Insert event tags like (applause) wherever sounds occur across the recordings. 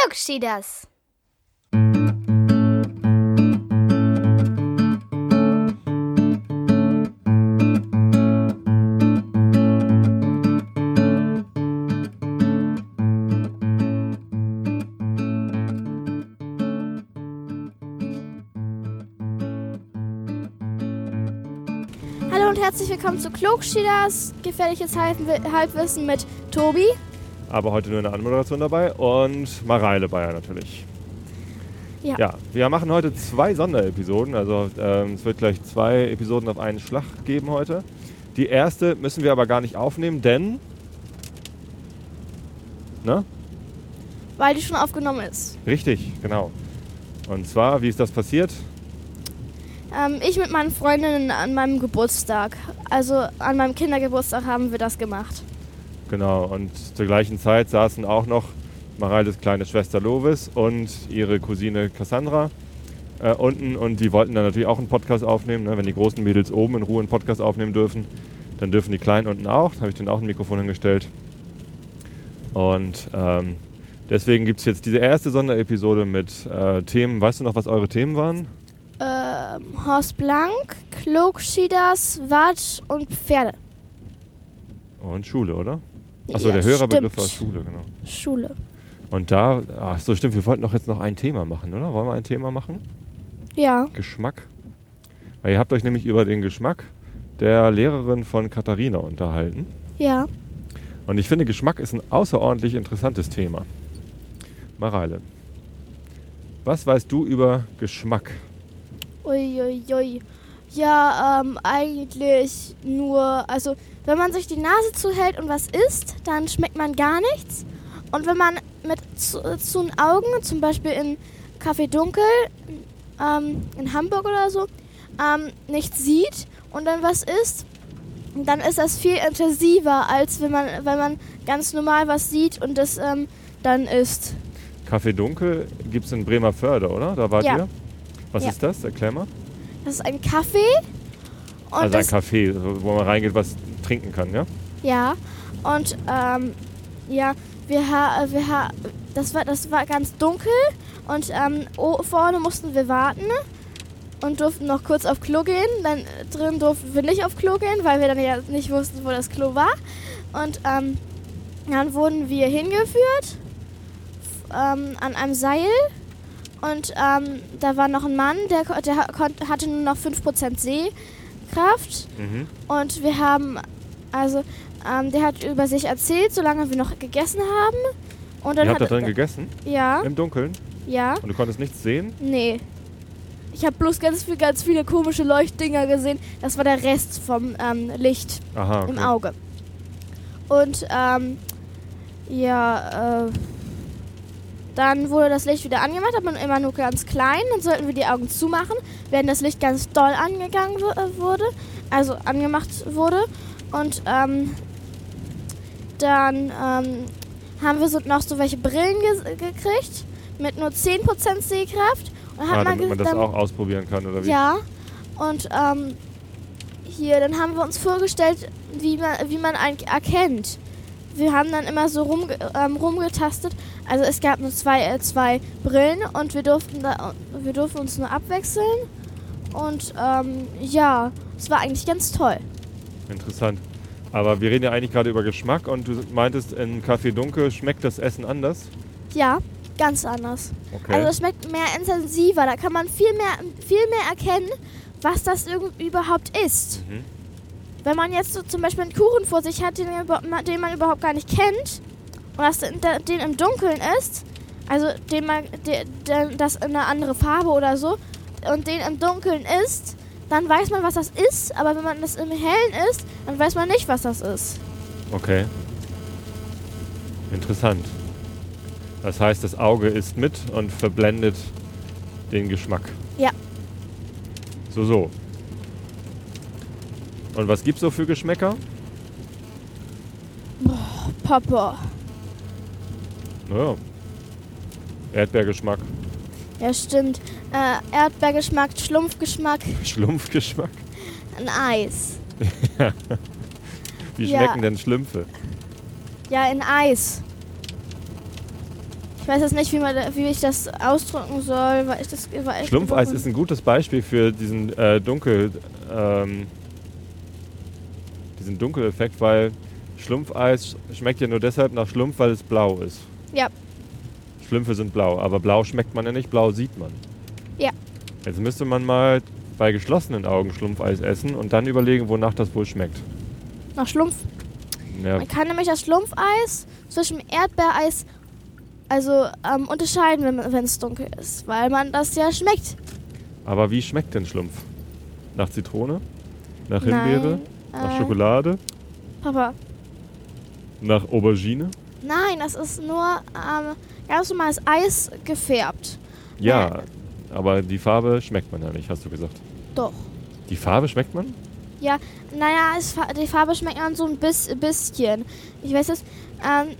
Klugschieders. Hallo und herzlich willkommen zu Klugschieders, gefährliches Halbwi- Halbwissen mit Tobi. Aber heute nur eine Anmoderation dabei und Mareile Bayer natürlich. Ja. Ja, wir machen heute zwei Sonderepisoden. Also ähm, es wird gleich zwei Episoden auf einen Schlag geben heute. Die erste müssen wir aber gar nicht aufnehmen, denn... Ne? Weil die schon aufgenommen ist. Richtig, genau. Und zwar, wie ist das passiert? Ähm, ich mit meinen Freundinnen an meinem Geburtstag, also an meinem Kindergeburtstag haben wir das gemacht. Genau, und zur gleichen Zeit saßen auch noch Mareiles kleine Schwester Lovis und ihre Cousine Cassandra äh, unten und die wollten dann natürlich auch einen Podcast aufnehmen. Ne? Wenn die großen Mädels oben in Ruhe einen Podcast aufnehmen dürfen, dann dürfen die Kleinen unten auch. Da habe ich denen auch ein Mikrofon hingestellt. Und ähm, deswegen gibt es jetzt diese erste Sonderepisode mit äh, Themen. Weißt du noch, was eure Themen waren? Ähm, Horst Blank, Klugschieders, Watt und Pferde. Und Schule, oder? Achso, Ja, der Hörerbegriff war Schule, genau. Schule. Und da, ach so stimmt, wir wollten doch jetzt noch ein Thema machen, oder? Wollen wir ein Thema machen? Ja, Geschmack. Weil ihr habt euch nämlich über den Geschmack der Lehrerin von Katharina unterhalten. ja. Und ich finde, Geschmack ist ein außerordentlich interessantes Thema. Mareile, was weißt du über Geschmack? Uiuiui. Ja, ähm, eigentlich nur, also wenn man sich die Nase zuhält und was isst, dann schmeckt man gar nichts. Und wenn man mit zu, zu den Augen, zum Beispiel in Café Dunkel, ähm, in Hamburg oder so, ähm, nichts sieht und dann was isst, dann ist das viel intensiver, als wenn man, wenn man ganz normal was sieht und das ähm, dann isst. Kaffee Dunkel gibt es in Bremerförde, oder? Da wart Ja. ihr? Was Ja. ist das? Erklär mal. Das ist ein Kaffee. Und also ein so, wo man reingeht, was trinken kann, ja? Ja, und ähm, ja, wir, ha wir ha das war das war ganz dunkel und ähm, vorne mussten wir warten und durften noch kurz auf Klo gehen. Dann drin durften wir nicht auf Klo gehen, weil wir dann ja nicht wussten, wo das Klo war. Und ähm, dann wurden wir hingeführt ähm, an einem Seil. Und ähm, da war noch ein Mann, der, der hatte nur noch 5% Sehkraft. Mhm. Und wir haben, also, ähm, der hat über sich erzählt, solange wir noch gegessen haben. Und dann Ihr habt da drin gegessen? Ja, Im Dunkeln? ja, Und du konntest nichts sehen? nee. Ich habe bloß ganz, viel, ganz viele komische Leuchtdinger gesehen. Das war der Rest vom ähm, Licht Aha, okay. im Auge. Und, ähm, ja, äh, dann wurde das Licht wieder angemacht, aber immer nur ganz klein. Dann sollten wir die Augen zumachen, während das Licht ganz doll angegangen äh, wurde, also angemacht wurde. Und ähm, dann ähm, haben wir so noch so welche Brillen ge gekriegt mit nur 10% Sehkraft. Und Ah, hat damit ge- man das dann- auch ausprobieren kann, oder wie? ja, und ähm, hier, dann haben wir uns vorgestellt, wie man, wie man eigentlich erkennt. Wir haben dann immer so rumge ähm, rumgetastet. Also es gab nur zwei, äh, zwei Brillen und wir durften, da, wir durften uns nur abwechseln. Und ähm, ja, es war eigentlich ganz toll. Interessant. Aber wir reden ja eigentlich gerade über Geschmack und du meintest, in Kaffee Dunkel schmeckt das Essen anders. Ja, ganz anders. Okay. Also es schmeckt mehr intensiver. Da kann man viel mehr, viel mehr erkennen, was das irgend- überhaupt ist. Mhm. Wenn man jetzt so zum Beispiel einen Kuchen vor sich hat, den, den man überhaupt gar nicht kennt, und das, den im Dunkeln ist, also den man, der, das in eine andere Farbe oder so, und den im Dunkeln ist, dann weiß man, was das ist, aber wenn man das im Hellen isst, dann weiß man nicht, was das ist. Okay. Interessant. Das heißt, das Auge isst mit und verblendet den Geschmack. Ja. So, so. Und was gibt's so für Geschmäcker? Papa. Naja. Erdbeergeschmack, Ja, stimmt. Äh, Erdbeergeschmack, Schlumpfgeschmack, Schlumpfgeschmack. ein Eis. (laughs) Wie Ja. schmecken denn Schlümpfe? Ja, in Eis. Ich weiß jetzt nicht, wie, man, wie ich das ausdrücken soll, weil ich das. Weil Schlumpfeis ist ein gutes Beispiel für diesen äh, Dunkel, ähm, diesen Dunkeleffekt, weil Schlumpfeis schmeckt ja nur deshalb nach Schlumpf, weil es blau ist. Ja. Schlümpfe sind blau, aber blau schmeckt man ja nicht, blau sieht man. Ja. Jetzt müsste man mal bei geschlossenen Augen Schlumpfeis essen und dann überlegen, wonach das wohl schmeckt. Nach Schlumpf. Ja, Man kann nämlich das Schlumpfeis zwischen Erdbeereis also ähm, unterscheiden, wenn es dunkel ist, weil man das ja schmeckt. aber wie schmeckt denn Schlumpf? Nach Zitrone? Nach Himbeere? Nein, Nach äh, Schokolade? Papa, Nach Aubergine? nein, das ist nur ähm, ganz normales Eis gefärbt. Ja, aber die Farbe schmeckt man ja nicht, hast du gesagt. Doch. Die Farbe schmeckt man? Naja, es, die Farbe schmeckt man so ein bis, bisschen. Ich weiß es, ähm,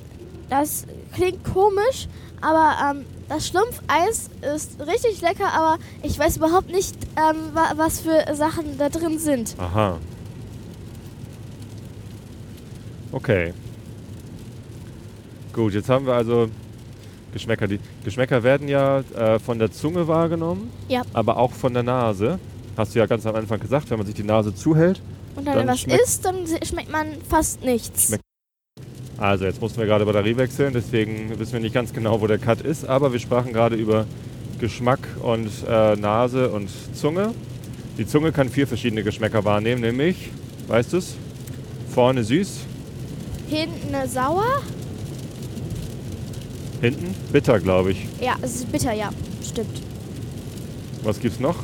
das klingt komisch, aber ähm, das Schlumpfeis ist richtig lecker, aber ich weiß überhaupt nicht, ähm, wa was für Sachen da drin sind. Aha. Okay. Gut, jetzt haben wir also Geschmäcker. Die Geschmäcker werden ja äh, von der Zunge wahrgenommen, Ja. aber auch von der Nase. Hast du ja ganz am Anfang gesagt, wenn man sich die Nase zuhält. Und dann, Dann was isst, dann schmeckt man fast nichts. Also jetzt mussten wir gerade Batterie wechseln, deswegen wissen wir nicht ganz genau, wo der Cut ist, aber wir sprachen gerade über Geschmack und äh, Nase und Zunge. Die Zunge kann vier verschiedene Geschmäcker wahrnehmen, nämlich, weißt du es? Vorne süß, Hinten äh, sauer? hinten bitter, glaube ich. Ja, es ist bitter, ja. Stimmt. Was gibt's noch?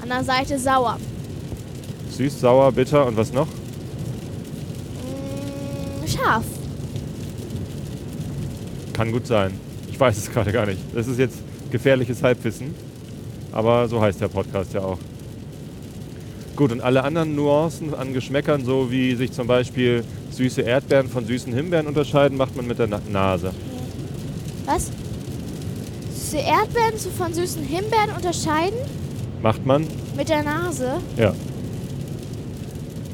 An der Seite sauer. Süß, sauer, bitter und was noch? Mm, scharf. Kann gut sein. Ich weiß es (laughs) gerade gar nicht. Das ist jetzt gefährliches Halbwissen. Aber so heißt der Podcast ja auch. Gut, und alle anderen Nuancen an Geschmäckern, so wie sich zum Beispiel süße Erdbeeren von süßen Himbeeren unterscheiden, macht man mit der Na Nase. Was? Süße Erdbeeren von süßen Himbeeren unterscheiden Macht man? mit der Nase. Ja.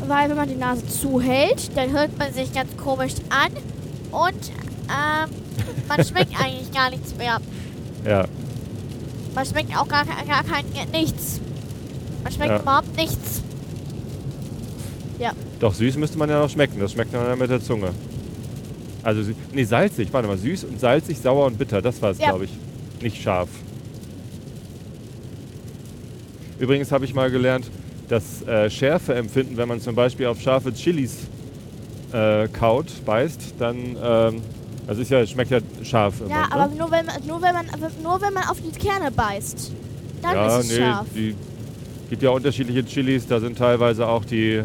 Weil wenn man die Nase zuhält, dann hört man sich ganz komisch an und ähm, man schmeckt (laughs) eigentlich gar nichts mehr. Ja. Man schmeckt auch gar, gar kein nichts. Man schmeckt Ja. überhaupt nichts. Doch, süß müsste man ja noch schmecken. Das schmeckt man ja mit der Zunge. Also, nee, salzig. Warte mal, süß und salzig, sauer und bitter. Das war es, Ja. glaube ich. Nicht scharf. Übrigens habe ich mal gelernt, das äh, Schärfeempfinden, wenn man zum Beispiel auf scharfe Chilis äh, kaut, beißt, dann, ähm, also ist ja, es schmeckt ja scharf im Ja, Mund, aber ne? nur wenn man nur wenn man nur wenn man auf die Kerne beißt. Dann ja, ist es nee, scharf. die gibt ja unterschiedliche Chilis, da sind teilweise auch die,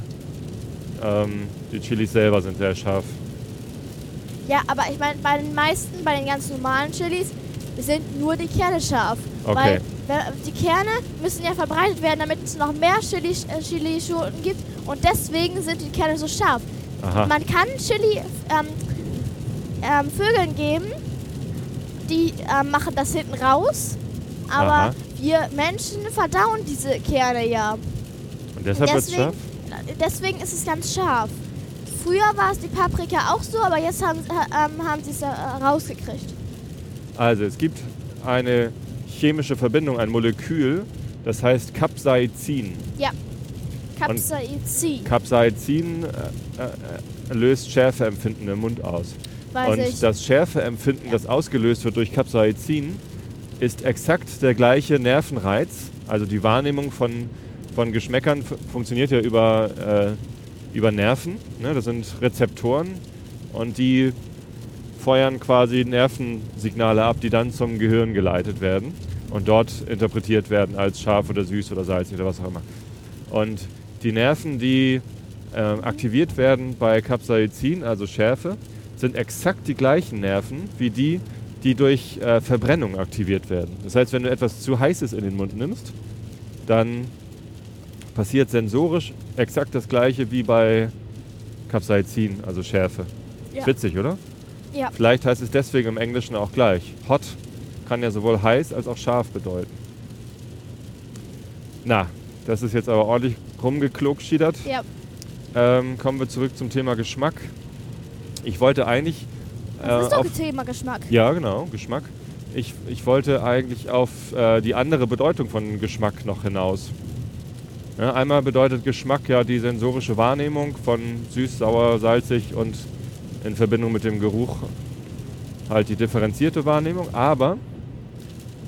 ähm, die Chilis selber sind sehr scharf. Ja, aber ich meine, bei den meisten, bei den ganz normalen Chilis, sind nur die Kerne scharf. Okay. Weil die Kerne müssen ja verbreitet werden, damit es noch mehr Chili, äh, Chilischoten gibt. Und deswegen sind die Kerne so scharf. Aha. Man kann Chili ähm, ähm, Vögeln geben, die ähm, machen das hinten raus. Aber Aha. Wir Menschen verdauen diese Kerne ja. Und deshalb wird es deswegen- scharf? Deswegen ist es ganz scharf. Früher war es die Paprika auch so, aber jetzt haben, äh, ähm, haben sie es äh, rausgekriegt. Also, es gibt eine chemische Verbindung, ein Molekül, das heißt Capsaicin. Capsaicin, Capsaicin äh, äh, löst Schärfeempfinden im Mund aus. weiß Und ich. das Schärfeempfinden, Ja. das ausgelöst wird durch Capsaicin, ist exakt der gleiche Nervenreiz. Also die Wahrnehmung von, von Geschmäckern funktioniert ja über, äh, über Nerven. Ne? Das sind Rezeptoren und die feuern quasi Nervensignale ab, die dann zum Gehirn geleitet werden und dort interpretiert werden als scharf oder süß oder salzig oder was auch immer. Und die Nerven, die ähm, aktiviert werden bei Capsaicin, also Schärfe, sind exakt die gleichen Nerven wie die, die durch äh, Verbrennung aktiviert werden. Das heißt, wenn du etwas zu heißes in den Mund nimmst, dann passiert sensorisch exakt das gleiche wie bei Capsaicin, also Schärfe. Ja. Witzig, oder? Ja. Vielleicht heißt es deswegen im Englischen auch gleich. Hot kann ja sowohl heiß als auch scharf bedeuten. Na, das ist jetzt aber ordentlich rumgeklogschiedert. Ja. Ähm, kommen wir zurück zum Thema Geschmack. Ich wollte eigentlich Das äh, ist doch auf ein Thema Geschmack. ja, genau, Geschmack. ich, ich wollte eigentlich auf äh, die andere Bedeutung von Geschmack noch hinaus. Ja, einmal bedeutet Geschmack ja die sensorische Wahrnehmung von süß, sauer, salzig und in Verbindung mit dem Geruch halt die differenzierte Wahrnehmung. Aber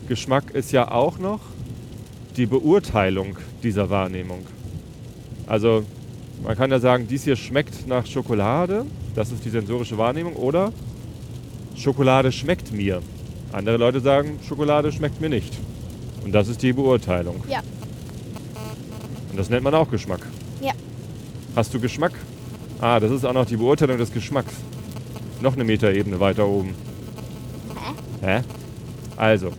Geschmack ist ja auch noch die Beurteilung dieser Wahrnehmung. Also man kann ja sagen, dies hier schmeckt nach Schokolade, das ist die sensorische Wahrnehmung, oder Schokolade schmeckt mir. Andere Leute sagen, Schokolade schmeckt mir nicht. Und das ist die Beurteilung. Ja. Und das nennt man auch Geschmack. Ja. Hast du Geschmack? Ah, das ist auch noch die Beurteilung des Geschmacks. Noch eine Metaebene weiter oben. Hä? Hä? Also,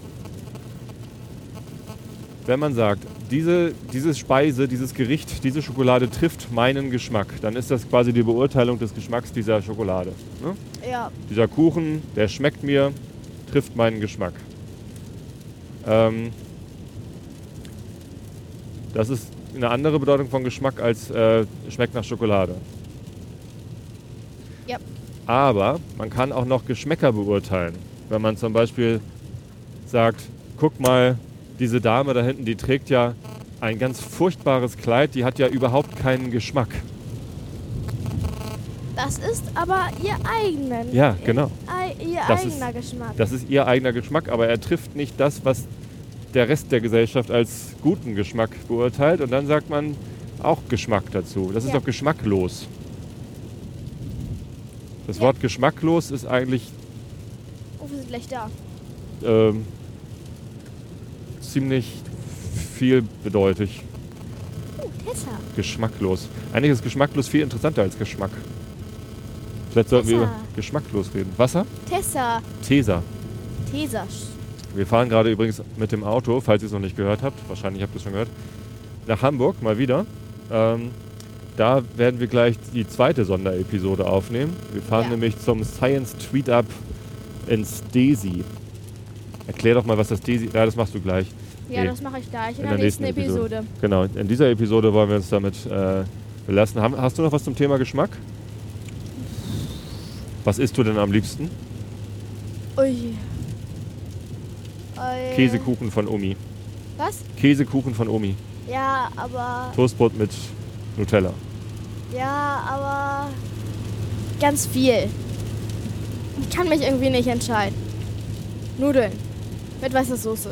wenn man sagt, diese, diese Speise, dieses Gericht, diese Schokolade trifft meinen Geschmack, dann ist das quasi die Beurteilung des Geschmacks dieser Schokolade. Ne? Ja. Dieser Kuchen, der schmeckt mir, trifft meinen Geschmack. Ähm, das ist eine andere Bedeutung von Geschmack als äh, schmeckt nach Schokolade. Ja. Aber man kann auch noch Geschmäcker beurteilen. Wenn man zum Beispiel sagt, guck mal, diese Dame da hinten, die trägt ja ein ganz furchtbares Kleid, die hat ja überhaupt keinen Geschmack. Das ist aber ihr eigenen. Ja, genau. Ihr Das eigener Geschmack. Das ist ihr eigener Geschmack, aber er trifft nicht das, was der Rest der Gesellschaft als guten Geschmack beurteilt. Und dann sagt man auch Geschmack dazu. Das ist Ja. doch geschmacklos. Das Ja. Wort geschmacklos ist eigentlich Oh, wir sind gleich da. ähm, ziemlich vielbedeutig. Oh, Tessa. Geschmacklos. Eigentlich ist geschmacklos viel interessanter als Geschmack. Vielleicht sollten wir über geschmacklos reden. Wasser? Tessa. Tesa. Tesa. Wir fahren gerade übrigens mit dem Auto, falls ihr es noch nicht gehört habt. Wahrscheinlich habt ihr es schon gehört. Nach Hamburg mal wieder. Ähm, da werden wir gleich die zweite Sonderepisode aufnehmen. Wir fahren Ja. nämlich zum Science Tweet Up ins DESI. Erklär doch mal, was das DESI... Ja, das machst du gleich. Ja, Nee. das mache ich gleich in, In der, der nächsten, nächsten Episode. Genau, in dieser Episode wollen wir uns damit äh, belassen. Hast du noch was zum Thema Geschmack? Was isst du denn am liebsten? Ui. Ui. Käsekuchen von Omi. Was? Käsekuchen von Omi. Ja, aber. Toastbrot mit Nutella. Ja, aber. Ganz viel. Ich kann mich irgendwie nicht entscheiden. Nudeln. Mit weißer Soße.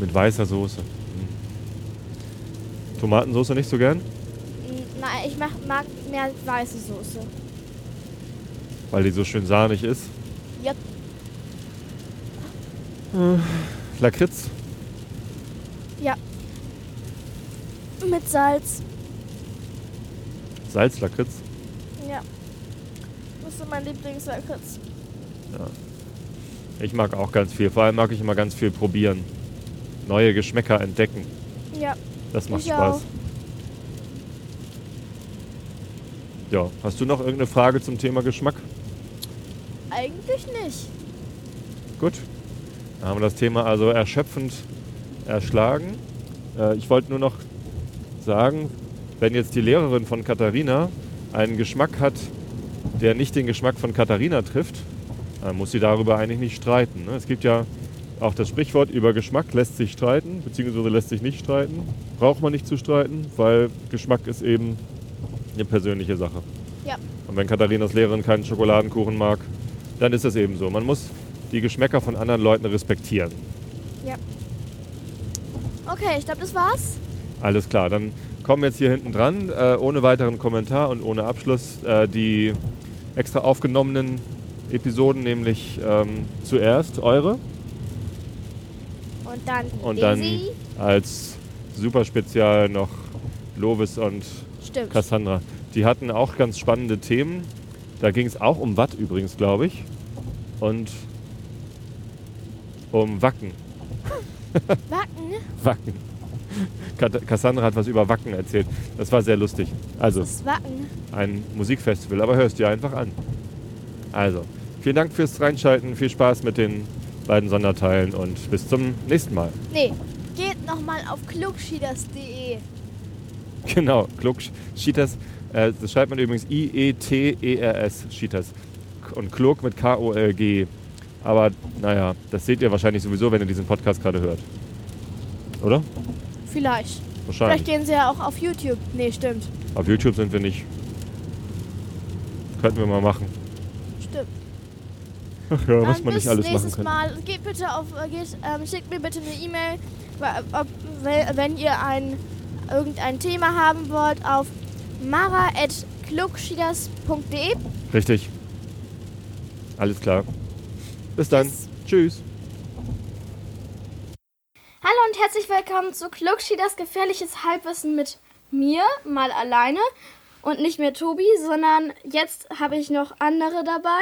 Mit weißer Soße. Hm. Tomatensoße nicht so gern? Mm, Nein, ich mach, mag mehr weiße Soße. Weil die so schön sahnig ist. Ja. Lakritz? Mit Salz. Salzlakritz? Ja. Das ist so mein Lieblingslakritz. Ich mag auch ganz viel. Vor allem mag ich immer ganz viel probieren. Neue Geschmäcker entdecken. Ja. Das macht Ich Spaß. auch. Ja, hast du noch irgendeine Frage zum Thema Geschmack? Eigentlich nicht. Gut. Dann haben wir das Thema also erschöpfend erschlagen. Äh, ich wollte nur noch sagen, wenn jetzt die Lehrerin von Katharina einen Geschmack hat, der nicht den Geschmack von Katharina trifft, dann muss sie darüber eigentlich nicht streiten. Ne? Es gibt ja auch das Sprichwort, über Geschmack lässt sich streiten, beziehungsweise lässt sich nicht streiten. Braucht man nicht zu streiten, weil Geschmack ist eben eine persönliche Sache. Ja. Und wenn Katharinas Lehrerin keinen Schokoladenkuchen mag, dann ist es eben so. Man muss die Geschmäcker von anderen Leuten respektieren. Okay, ich glaube, das war's. Alles klar, dann kommen jetzt hier hinten dran, äh, ohne weiteren Kommentar und ohne Abschluss, äh, die extra aufgenommenen Episoden, nämlich ähm, zuerst eure Und dann und dann Daisy. als super spezial noch Lovis und Stimmt. Cassandra. Die hatten auch ganz spannende Themen. Da ging es auch um Watt übrigens, glaube ich. Und um Wacken. (laughs) Wacken. Wacken. Cassandra hat was über Wacken erzählt. Das war sehr lustig. Also, Das Wacken. ein Musikfestival, aber hörst dir einfach an. Also, vielen Dank fürs Reinschalten, viel Spaß mit den beiden Sonderteilen und bis zum nächsten Mal. Nee, geht nochmal auf klugschieders.de. (laughs) Genau, Klug Schitas, äh, das schreibt man übrigens I-E-T-E-R-S, Schitas. Und Klug mit K-O-L-G. Aber naja, das seht ihr wahrscheinlich sowieso, wenn ihr diesen Podcast gerade hört. Oder? Vielleicht. Vielleicht Wahrscheinlich. gehen sie ja auch auf YouTube. Nee, stimmt. Auf YouTube sind wir nicht. Könnten wir mal machen. Ach ja, was man bis nicht alles machen nächstes kann. Mal. Geht bitte auf, äh, geht, ähm, schickt mir bitte eine E-Mail, wenn, ihr ein, irgendein Thema haben wollt, auf mara.klugschieders.de. Richtig. Alles klar. Bis dann. Tschüss. Hallo und herzlich willkommen zu Klugschieders gefährliches Halbwissen mit mir, mal alleine. Und nicht mehr Tobi, sondern jetzt habe ich noch andere dabei.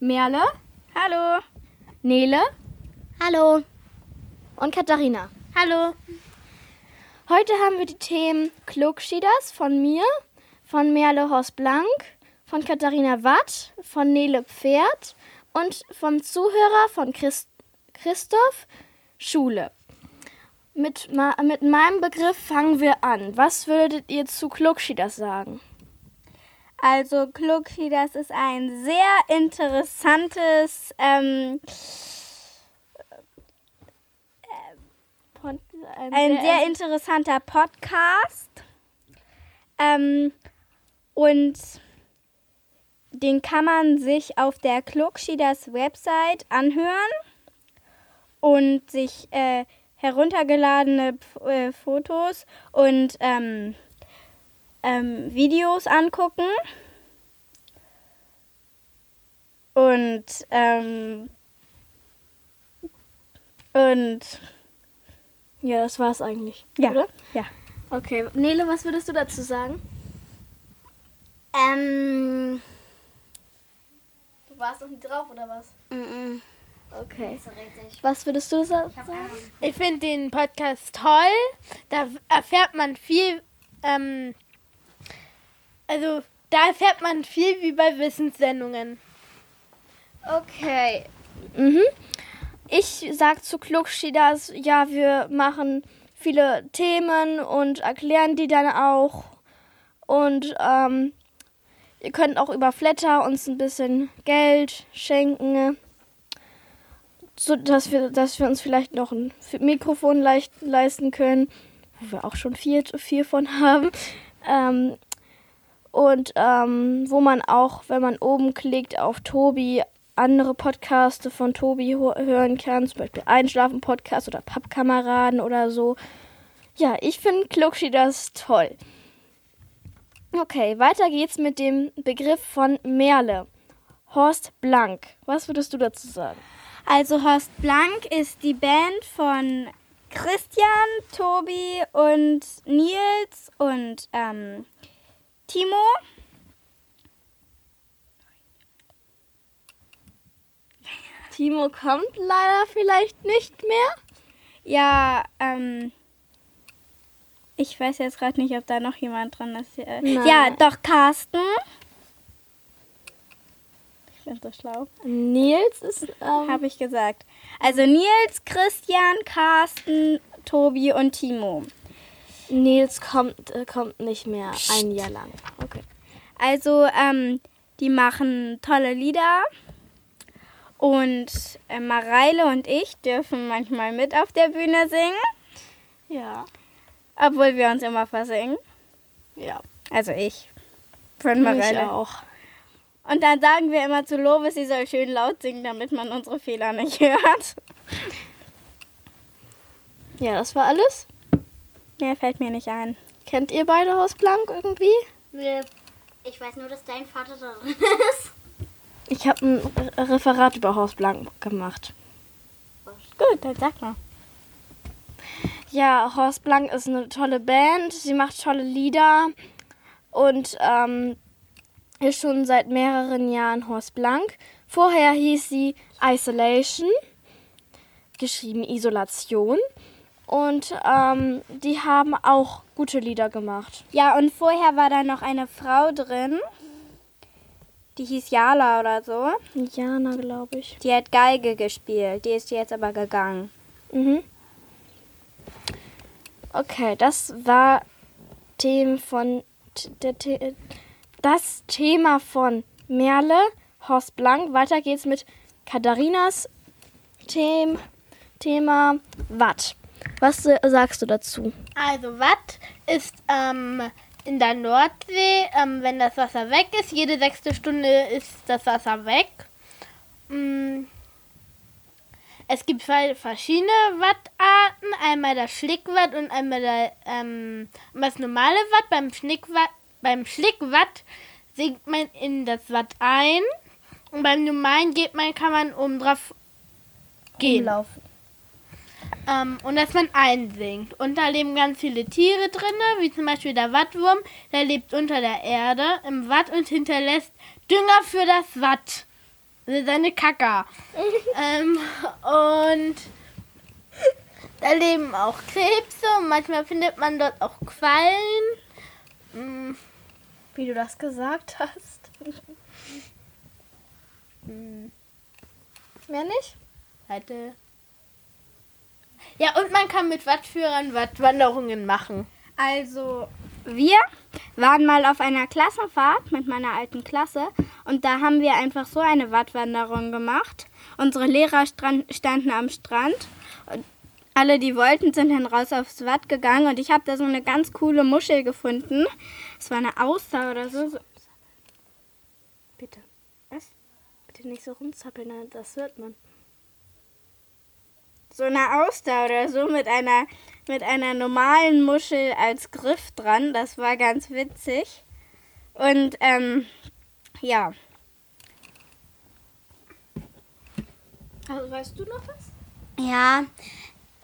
Merle. Hallo. Nele. Hallo. Und Katharina. Hallo. Heute haben wir die Themen Klugschieders von mir, von Merle Horst Blank, von Katharina Watt, von Nele Pferd und vom Zuhörer von Christ Christoph Schule. Mit, mit meinem Begriff fangen wir an. Was würdet ihr zu Klugschieders sagen? Also Klugschi, das ist ein sehr interessantes ähm, Von- ein sehr interessanter Podcast. Ähm, und den kann man sich auf der Klugschieders Website anhören und sich äh, heruntergeladene P- äh, Fotos und ähm, ähm, Videos angucken. Und ähm, und ja, das war's eigentlich. ja, Oder? ja. Okay, Nele, was würdest du dazu sagen? Ähm, Du warst noch nicht drauf, oder was? mm, Okay. Was würdest du sa- Ich sagen? Ahnung. Ich finde den Podcast toll. Da erfährt man viel. Ähm, also da erfährt man viel wie bei Wissenssendungen. Okay. Mhm. Ich sag zu Klugschieders, ja, wir machen viele Themen und erklären die dann auch. Und ähm, ihr könnt auch über Flatter uns ein bisschen Geld schenken, so dass wir, dass wir uns vielleicht noch ein Mikrofon leicht leisten können, wo wir auch schon vier, vier von haben. Ähm, und ähm, wo man auch, wenn man oben klickt auf Tobi, andere Podcaste von Tobi hören kann, zum Beispiel Einschlafen-Podcast oder Pappkameraden oder so. Ja, ich finde Klugschi das toll. Okay, weiter geht's mit dem Begriff von Merle. Horst Blank. Was würdest du dazu sagen? Also Horst Blank ist die Band von Christian, Tobi und Nils und ähm, Timo. Timo kommt leider vielleicht nicht mehr. Ja, ähm, ich weiß jetzt gerade nicht, ob da noch jemand dran ist. Äh, Nein. Ja, doch Carsten. Ich bin so schlau. Nils ist. Ähm, Habe ich gesagt. Also Nils, Christian, Carsten, Tobi und Timo. Nils kommt, äh, kommt nicht mehr ein Jahr lang. Okay. Also, ähm, die machen tolle Lieder. Und äh, Mareile und ich dürfen manchmal mit auf der Bühne singen, Ja. obwohl wir uns immer versingen. Ja. Also ich. Von Ich Mareile. auch. Und dann sagen wir immer zu Lovis, sie soll schön laut singen, damit man unsere Fehler nicht hört. Ja, das war alles. Mehr fällt mir nicht ein. Kennt ihr beide Horst Blank irgendwie? Nee. Ich weiß nur, dass dein Vater da drin ist. Ich habe ein Re- Referat über Horst Blank gemacht. Gut, dann sag mal. Ja, Horst Blank ist eine tolle Band. Sie macht tolle Lieder und ähm, ist schon seit mehreren Jahren Horst Blank. Vorher hieß sie Isolation, geschrieben Isolation. Und ähm, die haben auch gute Lieder gemacht. Ja, und vorher war da noch eine Frau drin. Die hieß Jala oder so. Jana, glaube ich. Die hat Geige gespielt. Die ist jetzt aber gegangen. Mhm. Okay, das war Themen von der, The- das Thema von Merle, Horst Blank. Weiter geht's mit Katharinas Them Thema Watt. Was sagst du dazu? Also Watt ist ähm, in der Nordsee, ähm, wenn das Wasser weg ist, jede sechste Stunde ist das Wasser weg. Mm. Es gibt zwei verschiedene Wattarten, einmal das Schlickwatt und einmal der, ähm, das normale Watt. Beim Schlickwatt, beim Schlickwatt sinkt man in das Watt ein und beim normalen geht man, kann man oben drauf gehen. Umlaufen. Ähm, und dass man einsinkt. Und da leben ganz viele Tiere drin, wie zum Beispiel der Wattwurm. Der lebt unter der Erde im Watt und hinterlässt Dünger für das Watt. Seine Kacker. (laughs) ähm, und da leben auch Krebse und manchmal findet man dort auch Quallen. Mm, Wie du das gesagt hast. (laughs) Mehr nicht? Hatte. Ja, und man kann mit Wattführern Wattwanderungen machen. Also, wir waren mal auf einer Klassenfahrt mit meiner alten Klasse und da haben wir einfach so eine Wattwanderung gemacht. Unsere Lehrer standen am Strand und alle, die wollten, sind dann raus aufs Watt gegangen und ich habe da so eine ganz coole Muschel gefunden. Es war eine Auster oder so. Bitte. Was? Bitte nicht so rumzappeln, das hört man. So eine Auster oder so mit einer mit einer normalen Muschel als Griff dran. Das war ganz witzig. Und ähm, ja. Also, weißt du noch was? Ja,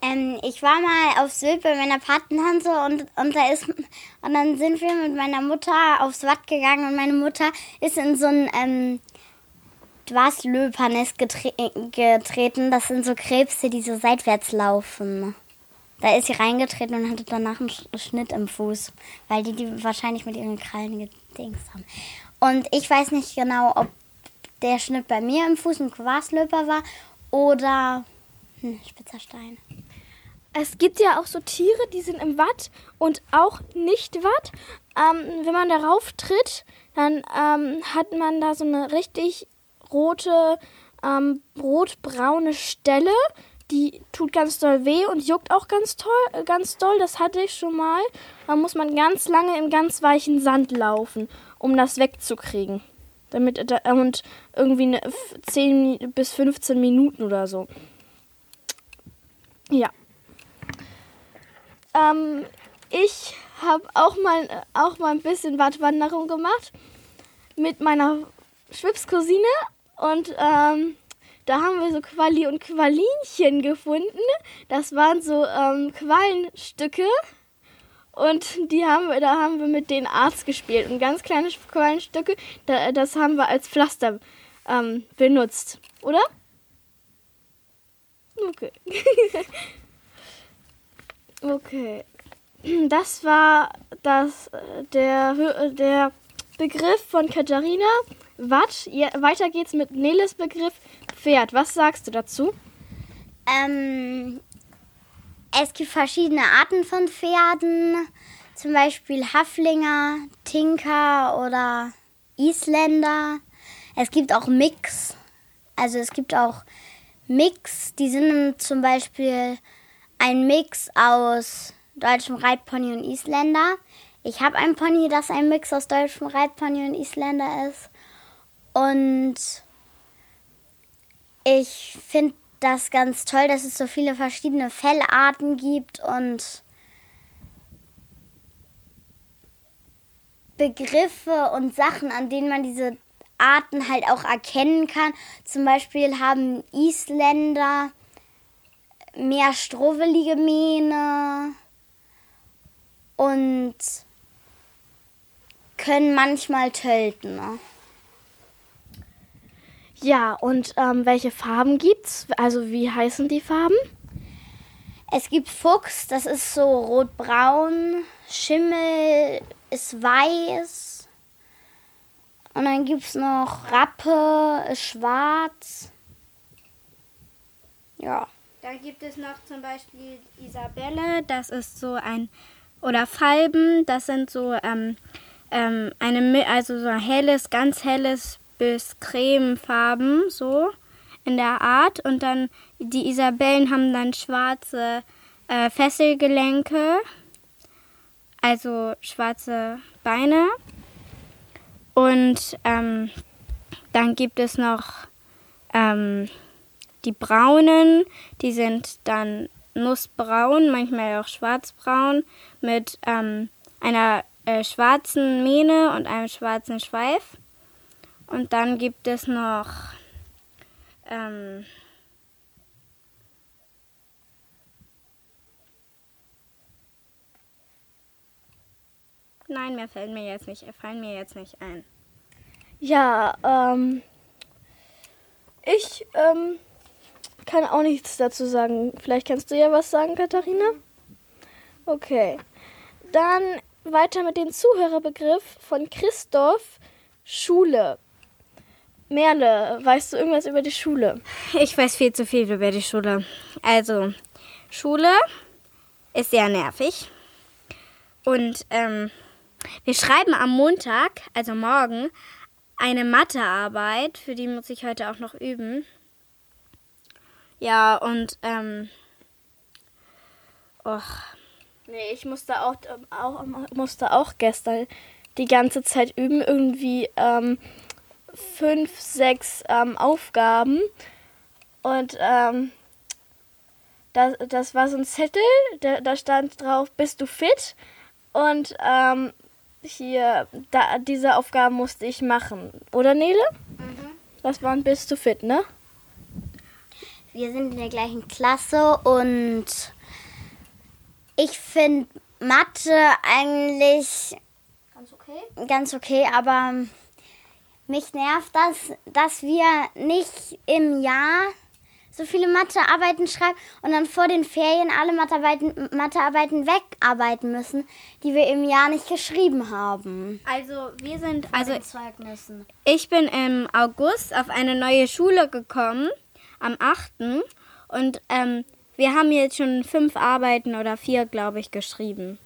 ähm, ich war mal auf Sylt bei meiner Patenhanse und, und da ist und dann sind wir mit meiner Mutter aufs Watt gegangen und meine Mutter ist in so ein ähm, Dwaslöpernest getre getreten. Das sind so Krebse, die so seitwärts laufen. Da ist sie reingetreten und hatte danach einen Sch- Schnitt im Fuß, weil die die wahrscheinlich mit ihren Krallen gedingst haben. Und ich weiß nicht genau, ob der Schnitt bei mir im Fuß ein Quaslöper war oder ein spitzer Stein. Es gibt ja auch so Tiere, die sind im Watt und auch nicht Watt. Ähm, wenn man darauf tritt, dann ähm, hat man da so eine richtig rote, ähm, rotbraune Stelle. Die tut ganz doll weh und juckt auch ganz toll, äh, ganz doll. Das hatte ich schon mal. Da muss man ganz lange im ganz weichen Sand laufen, um das wegzukriegen. Damit da- und irgendwie eine f- 10 bis 15 Minuten oder so. Ja. Ähm, ich habe auch mal, auch mal ein bisschen Wattwanderung gemacht mit meiner Schwipscousine und ähm, da haben wir so Quali und Qualinchen gefunden. Das waren so ähm, Quallenstücke und die haben wir, da haben wir mit den Arzt gespielt und ganz kleine Quallenstücke, da, das haben wir als Pflaster ähm, benutzt, oder? Okay. (laughs) Okay. Das war das, äh, der, der Begriff von Katharina. Watt. Weiter geht's mit Neles Begriff Pferd. Was sagst du dazu? Ähm, es gibt verschiedene Arten von Pferden, zum Beispiel Haflinger, Tinker oder Isländer. Es gibt auch Mix. Also es gibt auch Mix, die sind zum Beispiel ein Mix aus deutschem Reitpony und Isländer. Ich habe ein Pony, das ein Mix aus deutschem Reitpony und Isländer ist. Und ich finde das ganz toll, dass es so viele verschiedene Fellarten gibt und Begriffe und Sachen, an denen man diese Arten halt auch erkennen kann. Zum Beispiel haben Isländer mehr strohwillige Mähne und können manchmal tölten. Ne? Ja, und ähm, welche Farben gibt's? Also wie heißen die Farben? Es gibt Fuchs, das ist so rotbraun. Schimmel ist weiß. Und dann gibt es noch Rappe, ist schwarz. Ja. Da gibt es noch zum Beispiel Isabelle, das ist so ein, oder Falben, das sind so ähm, ähm, eine, also so ein helles, ganz helles bis cremefarben, so. in der Art. Und dann die Isabellen haben dann schwarze äh, Fesselgelenke, also schwarze Beine. Und ähm, dann gibt es noch ähm, die braunen, die sind dann nussbraun, manchmal auch schwarzbraun, mit ähm, einer äh, schwarzen Mähne und einem schwarzen Schweif. Und dann gibt es noch ähm, Nein, mir fällt mir jetzt nicht, fallen mir jetzt nicht ein. Ja, ähm, ich ähm, kann auch nichts dazu sagen. Vielleicht kannst du ja was sagen, Katharina? Okay. Dann weiter mit dem Zuhörerbegriff von Christoph Schule. Merle, weißt du irgendwas über die Schule? Ich weiß viel zu viel über die Schule. Also, Schule ist sehr nervig. Und ähm, wir schreiben am Montag, also morgen, eine Mathearbeit. Für die muss ich heute auch noch üben. Ja, und ähm, och, Nee, ich musste auch, ähm, auch, musste auch gestern die ganze Zeit üben. Irgendwie ähm, fünf, sechs ähm, Aufgaben. Und ähm, das, das war so ein Zettel, da, da stand drauf, bist du fit? Und ähm, hier, da, diese Aufgaben musste ich machen. Oder Nele? Das waren bist du fit, ne? Wir sind in der gleichen Klasse und ich finde Mathe eigentlich Ganz okay. ganz okay, aber mich nervt das, dass wir nicht im Jahr so viele Mathearbeiten schreiben und dann vor den Ferien alle Mathearbeiten, Mathearbeiten wegarbeiten müssen, die wir im Jahr nicht geschrieben haben. also wir sind, also Zeugnissen. Ich bin im August auf eine neue Schule gekommen, am 8. Und ähm, wir haben jetzt schon fünf Arbeiten oder vier, glaube ich, geschrieben.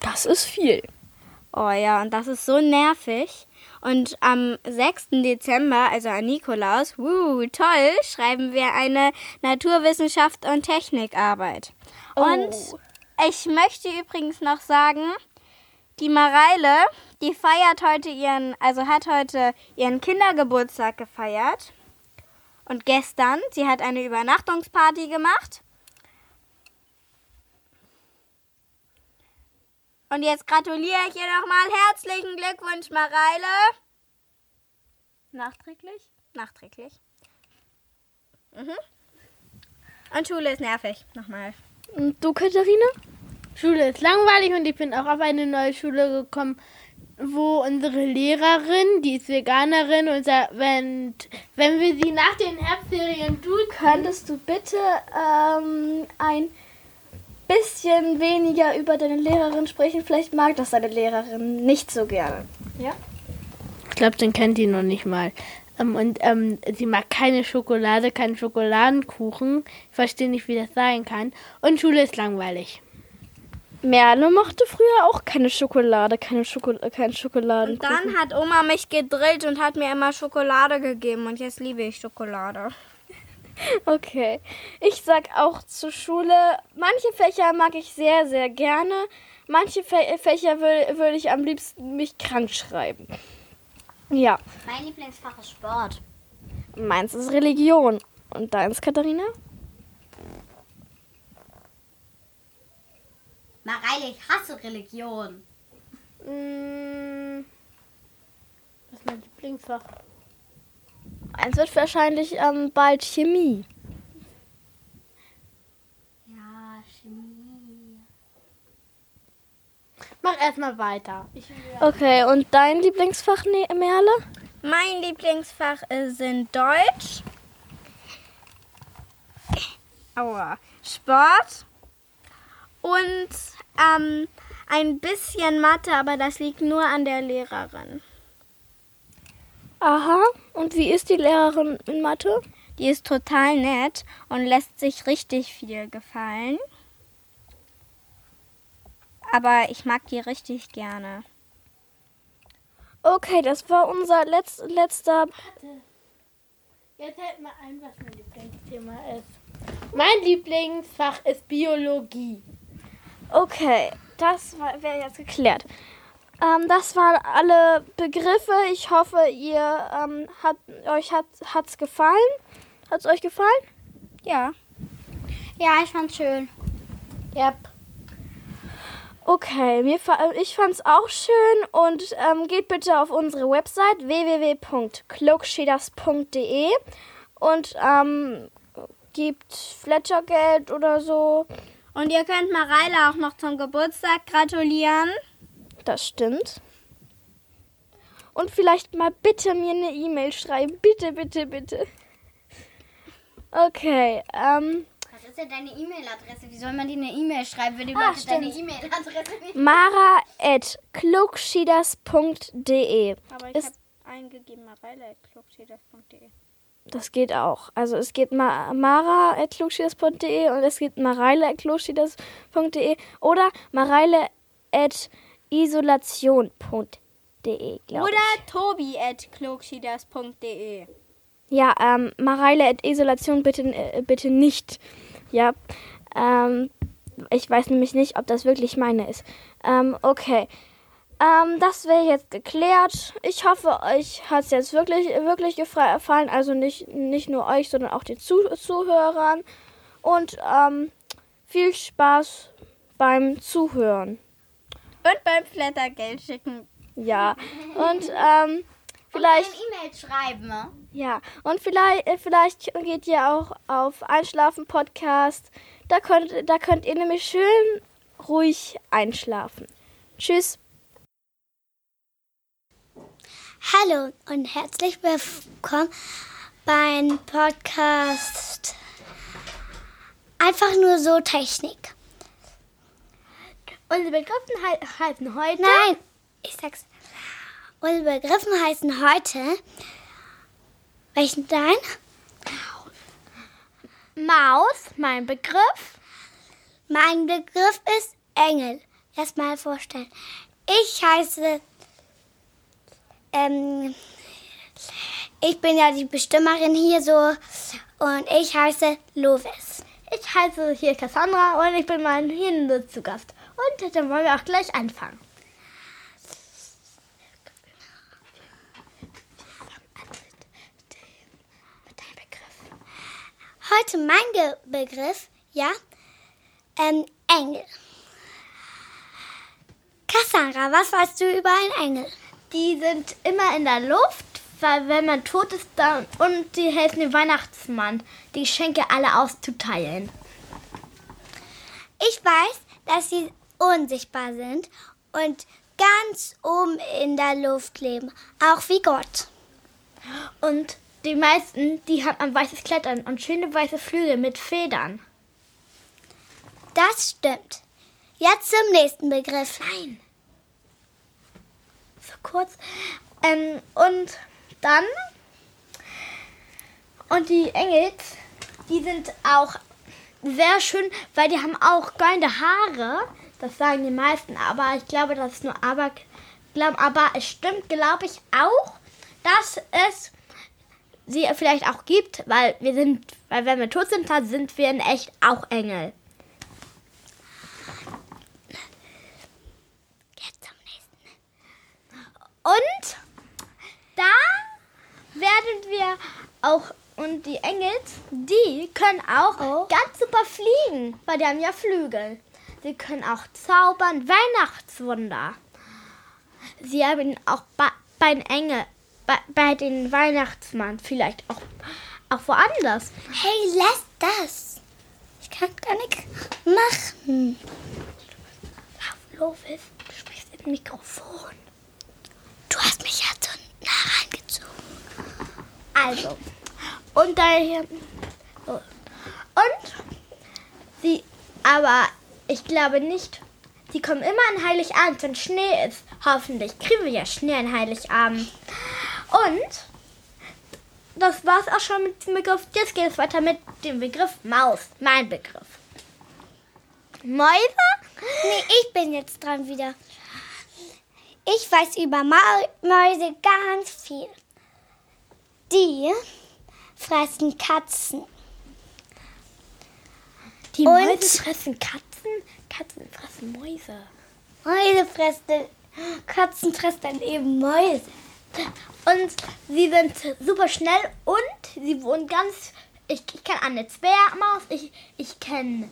Das ist viel. Oh ja, und das ist so nervig. Und am 6. Dezember, also an Nikolaus, wuh, toll, schreiben wir eine Naturwissenschaft und Technikarbeit. Und ich möchte übrigens noch sagen, die Mareile, die feiert heute ihren, also hat heute ihren Kindergeburtstag gefeiert. Und gestern, sie hat eine Übernachtungsparty gemacht. Und jetzt gratuliere ich ihr nochmal herzlichen Glückwunsch, Mareile. Nachträglich? Nachträglich. Mhm. Und Schule ist nervig, nochmal. Und du, Katharina? Schule ist langweilig und ich bin auch auf eine neue Schule gekommen, wo unsere Lehrerin, die ist Veganerin, sa- wenn, wenn wir sie nach den Herbstferien tun Könntest du bitte ähm, ein bisschen weniger über deine Lehrerin sprechen? Vielleicht mag das deine Lehrerin nicht so gerne. Ja? Ich glaube, den kennt die noch nicht mal. Ähm, und ähm, sie mag keine Schokolade, keinen Schokoladenkuchen. Ich verstehe nicht, wie das sein kann. Und Schule ist langweilig. Merle mochte früher auch keine Schokolade, keine Schoko kein Und Schokoladen. dann hat Oma mich gedrillt und hat mir immer Schokolade gegeben. Und jetzt liebe ich Schokolade. (laughs) Okay. Ich sag auch zur Schule, manche Fächer mag ich sehr, sehr gerne. Manche Fä Fächer würde würd ich am liebsten mich krank schreiben. Ja. Mein Lieblingsfach ist Sport. Meins ist Religion. Und deins, Katharina? Mareile, ich hasse Religion. Mm, Was ist mein Lieblingsfach? Eins wird wahrscheinlich ähm, bald Chemie. Ja, Chemie. Mach erstmal weiter. Ich, Okay, und dein Lieblingsfach, ne Merle? Mein Lieblingsfach äh, sind Deutsch, Aua, Sport und ähm, ein bisschen Mathe, aber das liegt nur an der Lehrerin. Aha. Und wie ist die Lehrerin in Mathe? Die ist total nett und lässt sich richtig viel gefallen. Aber ich mag die richtig gerne. Okay, das war unser letz letzter. Jetzt hält mal ein, was mein Lieblingsthema ist. Mein Lieblingsfach ist Biologie. Okay, das wäre jetzt geklärt. Ähm, das waren alle Begriffe. Ich hoffe, ihr ähm, hat euch hat hat's gefallen. Hat's euch gefallen? Ja. Ja, ich fand's schön. Yep. Okay, mir, ich fand's auch schön und ähm, geht bitte auf unsere Website www.cloaksheeders.de und ähm, gibt Fletchergeld oder so. Und ihr könnt Mareile auch noch zum Geburtstag gratulieren. Das stimmt. Und vielleicht mal bitte mir eine E-Mail schreiben. Bitte, bitte, bitte. Okay, ähm, Was ist denn deine E-Mail-Adresse? Wie soll man dir eine E-Mail schreiben, wenn die Ah, deine. E-Mail-Adresse nicht mara at cloaksheeders.de. Aber ich habe eingegeben mareile.clubschäders.de. Das geht auch. Also es geht ma mara at cloaksheeders.de und es geht mareile at cloaksheeders.de oder mareile at isolation.de, glaube ich. Oder tobi.klugschieders.de. Ja, ähm, Mareile at Isolation bitte, äh, bitte nicht. Ja, ähm, ich weiß nämlich nicht, ob das wirklich meine ist. Ähm, okay. Ähm, das wäre jetzt geklärt. Ich hoffe, euch hat es jetzt wirklich, wirklich gefallen. Also nicht, nicht nur euch, sondern auch den Zu Zuhörern. Und ähm, viel Spaß beim Zuhören. Und beim Flattergeld schicken. Ja. Und ähm, vielleicht. E-Mail schreiben. ne? Ja, und vielleicht, äh, vielleicht geht ihr auch auf Einschlafen Podcast. Da könnt, da könnt ihr nämlich schön ruhig einschlafen. Tschüss. Hallo und herzlich willkommen beim Podcast Einfach nur so Technik. Unsere Begriffe he heißen heute. Nein, ich sag's. Unsere Begriffe heißen heute. Welchen dein? Maus, mein Begriff. Mein Begriff ist Engel. Erstmal vorstellen. Ich heiße. Ähm, ich bin ja die Bestimmerin hier so. Und ich heiße Lovis. Ich heiße hier Cassandra und ich bin mal hier zu Gast. Und dann wollen wir auch gleich anfangen. Heute mein Ge Begriff, ja, ähm, Engel. Cassandra, was weißt du über einen Engel? Die sind immer in der Luft, weil wenn man tot ist, dann und die helfen dem Weihnachtsmann, die Geschenke alle auszuteilen. Ich weiß, dass sie unsichtbar sind und ganz oben in der Luft leben, auch wie Gott. Und die meisten, die haben ein weißes Kleid an und schöne weiße Flügel mit Federn. Das stimmt. Jetzt zum nächsten Begriff. Nein. Kurz. Ähm, und dann. Und die Engels, die sind auch sehr schön, weil die haben auch goldene Haare. Das sagen die meisten, aber ich glaube, das ist nur aber. Glaub, aber es stimmt, glaube ich, auch, dass es sie vielleicht auch gibt, weil wir sind, weil wenn wir tot sind, dann sind wir in echt auch Engel. Jetzt zum nächsten. Und da werden wir auch, und die Engels, die können auch Oh. ganz super fliegen, weil die haben ja Flügel. Sie können auch zaubern, Weihnachtswunder. Sie haben auch bei, bei den Engel, bei, bei den Weihnachtsmann, vielleicht auch, auch woanders. Hey, lass das. Ich kann gar nichts machen. Lovis, du sprichst ins Mikrofon. Du hast mich ja zu nah reingezogen. Also, und daher. so. Und sie, aber ich glaube nicht, sie kommen immer an Heiligabend, wenn Schnee ist. Hoffentlich kriegen wir ja Schnee an Heiligabend. Und das war's auch schon mit dem Begriff. Jetzt geht es weiter mit dem Begriff Maus. Mein Begriff. Mäuse? Nee, ich bin jetzt dran wieder. Ich weiß über Mäuse ganz viel. Die fressen Katzen. Die Und- Mäuse fressen Katzen, Katzen fressen Mäuse. Mäuse fressen, Katzen fressen dann eben Mäuse. Und sie sind super schnell und sie wohnen ganz. Ich, ich kenne eine Zwergmaus, ich, ich kenne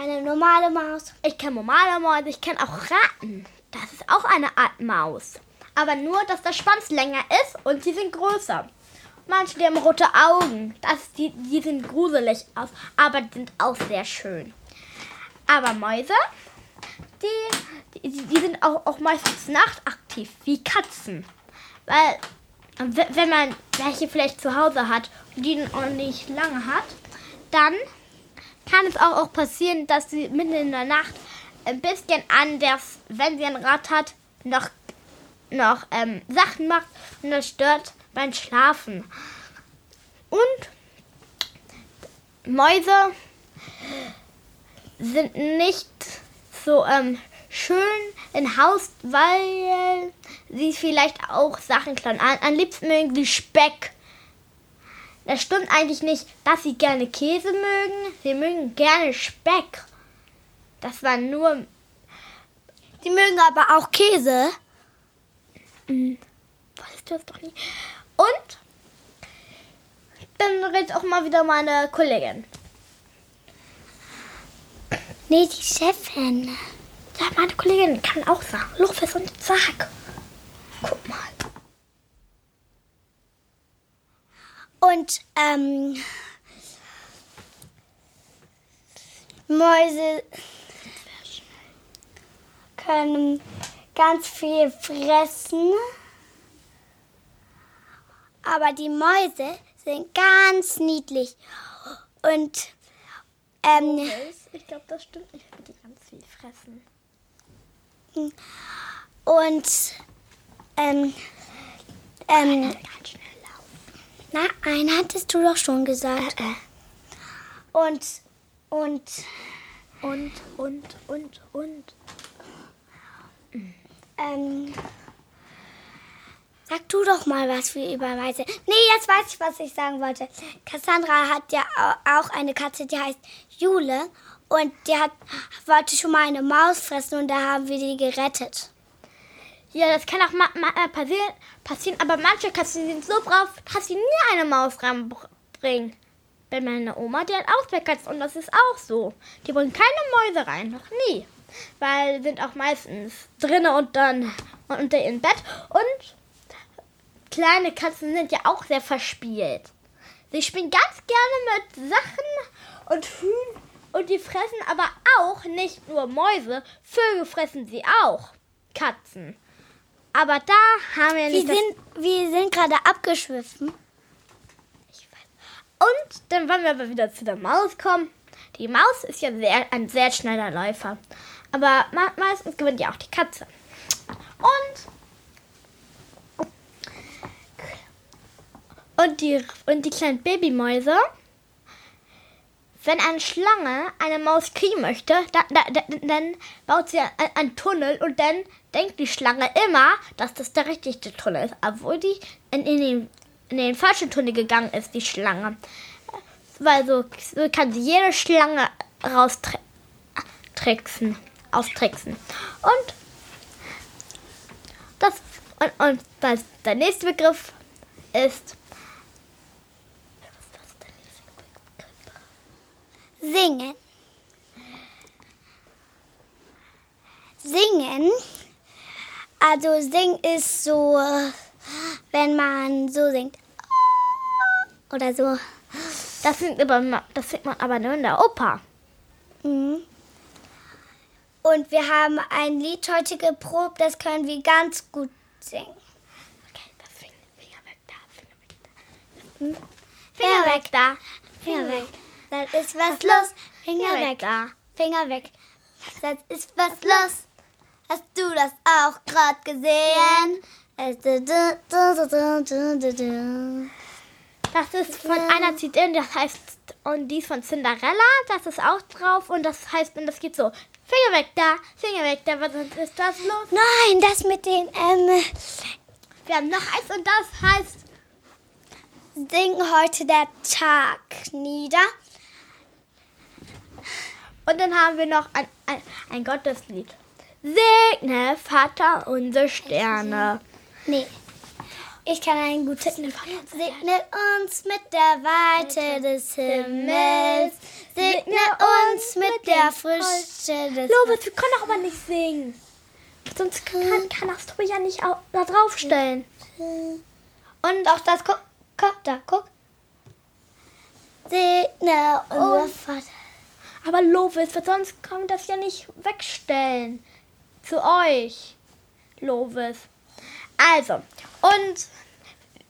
Eine normale Maus. ich kenn normale Mäuse, ich kenne auch Ratten. Das ist auch eine Art Maus. Aber nur, dass der Schwanz länger ist und sie sind größer. Manche, haben rote Augen. Das, die, die sind gruselig aus, aber die sind auch sehr schön. Aber Mäuse, die, die, die sind auch, auch meistens nachtaktiv, wie Katzen. Weil, wenn man welche vielleicht zu Hause hat und die noch nicht lange hat, dann kann es auch, auch passieren, dass sie mitten in der Nacht ein bisschen anders, wenn sie ein Rad hat, noch, noch ähm, Sachen macht und das stört beim Schlafen. Und Mäuse sind nicht so ähm, schön in Haus, weil sie vielleicht auch Sachen klauen. Am, am liebsten mögen sie Speck. Das stimmt eigentlich nicht, dass sie gerne Käse mögen. Sie mögen gerne Speck. Das war nur. Die mögen aber auch Käse. Weißt du das doch nicht? Und dann redet auch mal wieder meine Kollegin. Nee, die Chefin. Ja, meine Kollegin kann auch sagen. Luftfest und sag. Guck mal. Und ähm, Mäuse können ganz viel fressen. Aber die Mäuse sind ganz niedlich. Und ähm, Ich glaube, das stimmt nicht, wenn die ganz viel fressen. und ähm, ähm, na, einen hattest du doch schon gesagt. Und und Und, und, und, und. Ähm, sag du doch mal was für über Mäuse. Nee, jetzt weiß ich, was ich sagen wollte. Cassandra hat ja au- auch eine Katze, die heißt Jule. Und die hat, wollte schon mal eine Maus fressen und da haben wir die gerettet. Ja, das kann auch ma ma äh, passieren, passieren, aber manche Katzen sind so drauf, dass sie nie eine Maus ranbringen. Bei meiner Oma, die hat auch zwei Katzen und das ist auch so. Die bringen keine Mäuse rein, noch nie. Weil sind auch meistens drinnen und dann unter ihrem Bett. Und kleine Katzen sind ja auch sehr verspielt. Sie spielen ganz gerne mit Sachen und Hühn und die fressen aber auch nicht nur Mäuse, Vögel fressen sie auch. Katzen. Aber da haben wir Wir nicht das sind, wir sind gerade abgeschwiffen. Und dann wollen wir aber wieder zu der Maus kommen. Die Maus ist ja sehr, ein sehr schneller Läufer. Aber meistens gewinnt ja auch die Katze. Und. Und die, und die kleinen Babymäuse. Wenn eine Schlange eine Maus kriegen möchte, dann, dann, dann baut sie einen, einen Tunnel und dann denkt die Schlange immer, dass das der richtige Tunnel ist, obwohl die in, in, den, in den falschen Tunnel gegangen ist, die Schlange. Weil so, so kann sie jede Schlange raustricksen, austricksen. Und das und, und das, der nächste Begriff ist Singen. Singen. Also singen ist so, wenn man so singt. Oder so. das singt aber das singt man aber nur in der Oper. Mhm. Und wir haben ein Lied heute geprobt, das können wir ganz gut singen. Okay, das Finger, weg da, Finger weg da. Finger weg da. Finger weg. Dann ist was los. Finger weg. da. Finger weg. Dann ist was los. Hast du das auch gerade gesehen? Das ist von einer CD, das heißt, und die ist von Cinderella, das ist auch drauf und das heißt, und das geht so, Finger weg da, Finger weg da, was ist das los? Nein, das mit den ähm, Wir haben noch eins und das heißt, singen heute der Tag nieder. Und dann haben wir noch ein, ein, ein Gotteslied. Segne, Vater, unsere Sterne. Nee. Ich kann ein gutes Segne uns mit der Weite des Himmels. Segne uns mit der Frische des Lobes, wir können doch aber nicht singen. Sonst kann, kann das Tobi ja nicht da draufstellen. Und auch das, guck, guck, da, guck. Segne uns. Vater. Aber Lovis, sonst kann das ja nicht wegstellen. Zu euch. Lovis. Also, und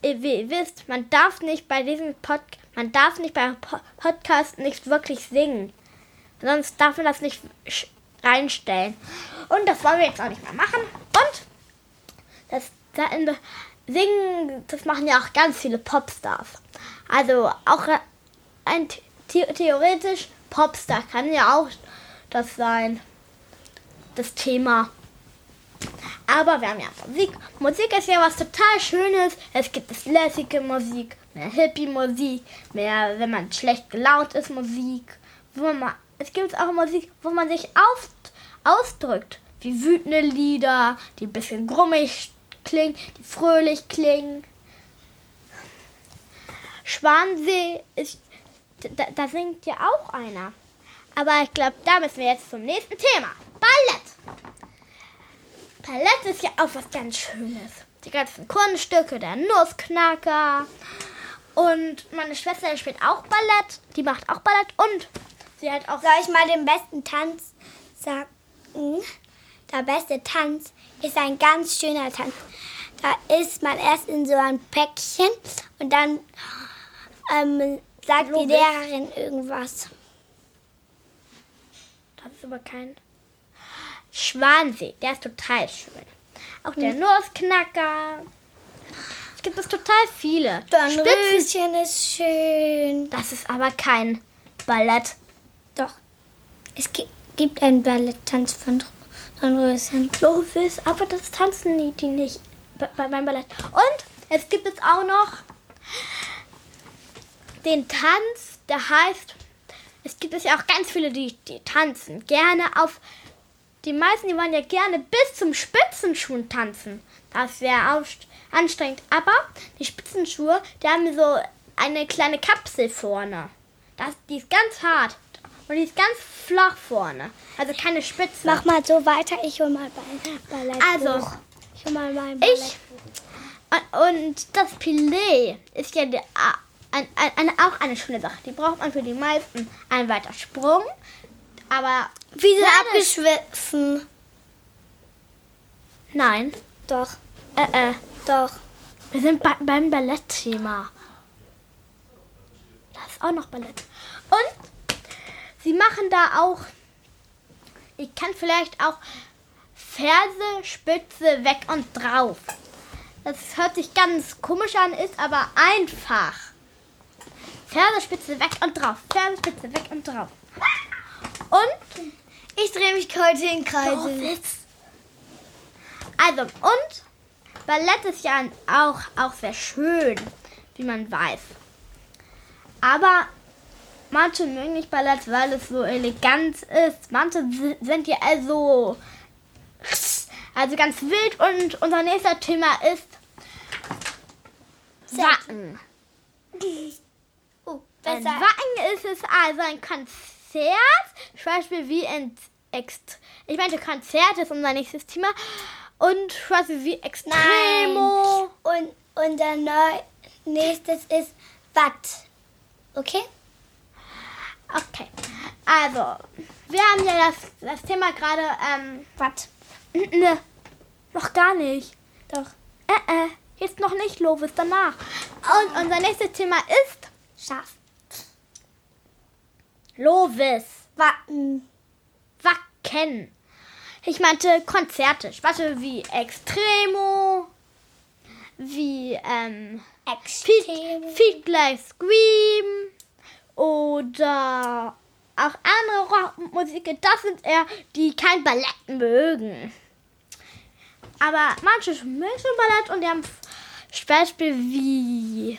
ihr, wie ihr wisst, man darf nicht bei diesem Pod man darf nicht beim po Podcast nicht wirklich singen. Sonst darf man das nicht reinstellen. Und das wollen wir jetzt auch nicht mehr machen. Und das, das Singen, das machen ja auch ganz viele Popstars. Also auch äh, ein the theoretisch Popstar kann ja auch das sein. Das Thema. Aber wir haben ja Musik. Musik ist ja was total Schönes. Es gibt es lässige Musik, mehr Hippie-Musik, mehr, wenn man schlecht gelaunt ist, Musik. Wo man, es gibt auch Musik, wo man sich aus, ausdrückt. Wie wütende Lieder, die ein bisschen grummig klingen, die fröhlich klingen. Schwansee ist, da, da singt ja auch einer. Aber ich glaube, da müssen wir jetzt zum nächsten Thema. Ballett. Ballett ist ja auch was ganz Schönes. Die ganzen Kunststücke, der Nussknacker. Und meine Schwester die spielt auch Ballett. Die macht auch Ballett und sie hat auch. Soll ich mal den besten Tanz sagen? Der beste Tanz ist ein ganz schöner Tanz. Da ist man erst in so ein Päckchen und dann ähm, sagt die Logisch. Lehrerin irgendwas. Das ist aber kein. Schwansee, der ist total schön. Auch der Nussknacker. Es gibt es total viele. Dornröschen ist schön. Das ist aber kein Ballett. Doch. Es gi- gibt einen Balletttanz von Dornröschen. Lovis, aber das tanzen die, die nicht bei, beim Ballett. Und es gibt jetzt auch noch den Tanz, der heißt, es gibt es ja auch ganz viele, die, die tanzen gerne auf, die meisten, die wollen ja gerne bis zum Spitzenschuhen tanzen. Das wäre anstrengend. Aber die Spitzenschuhe, die haben so eine kleine Kapsel vorne. Das, die ist ganz hart. Und die ist ganz flach vorne. Also keine Spitze. Mach mal so weiter, ich hol mal Ball Ballett. Also, ich hol mal mein Ballett. ich und, das Pilet ist ja der, ein, ein, eine, auch eine schöne Sache. Die braucht man für die meisten einen weiter Sprung. Aber Wir sind abgeschwiffen. nein, Doch, äh, äh, doch. wir sind bei, beim Ballettthema. Da ist auch noch Ballett. Und sie machen da auch, ich kann vielleicht auch Ferse, Spitze, weg und drauf. Das hört sich ganz komisch an, ist aber einfach. Ferse, Spitze, weg und drauf. Ferse, Spitze, weg und drauf. Und Ich drehe mich heute in Kreise. Also, und Ballett ist ja auch, auch sehr schön, wie man weiß. Aber manche mögen nicht Ballett, weil es so elegant ist. Manche si- sind ja also, also ganz wild. Und unser nächster Thema ist Wacken. Oh, Ein besser. Wacken ist es also ein Konzert, zum Beispiel wie ein Ext ich meinte Konzert ist unser nächstes Thema und zum Beispiel wie Extremo. Und unser neu nächstes ist Watt. Okay? Okay, also wir haben ja das, das Thema gerade, ähm, Watt. ne, noch gar nicht. Doch. Äh, äh, jetzt noch nicht, Lovis, danach. Und unser nächstes Thema ist Scharf. Lovis. Watten. Wacken. Ich meinte Konzerte. Spalte wie Extremo, wie ähm, Feed, Feed Like Scream oder auch andere Rockmusik. Das sind eher, die kein Ballett mögen. Aber manche mögen Ballett und die haben zum Beispiel wie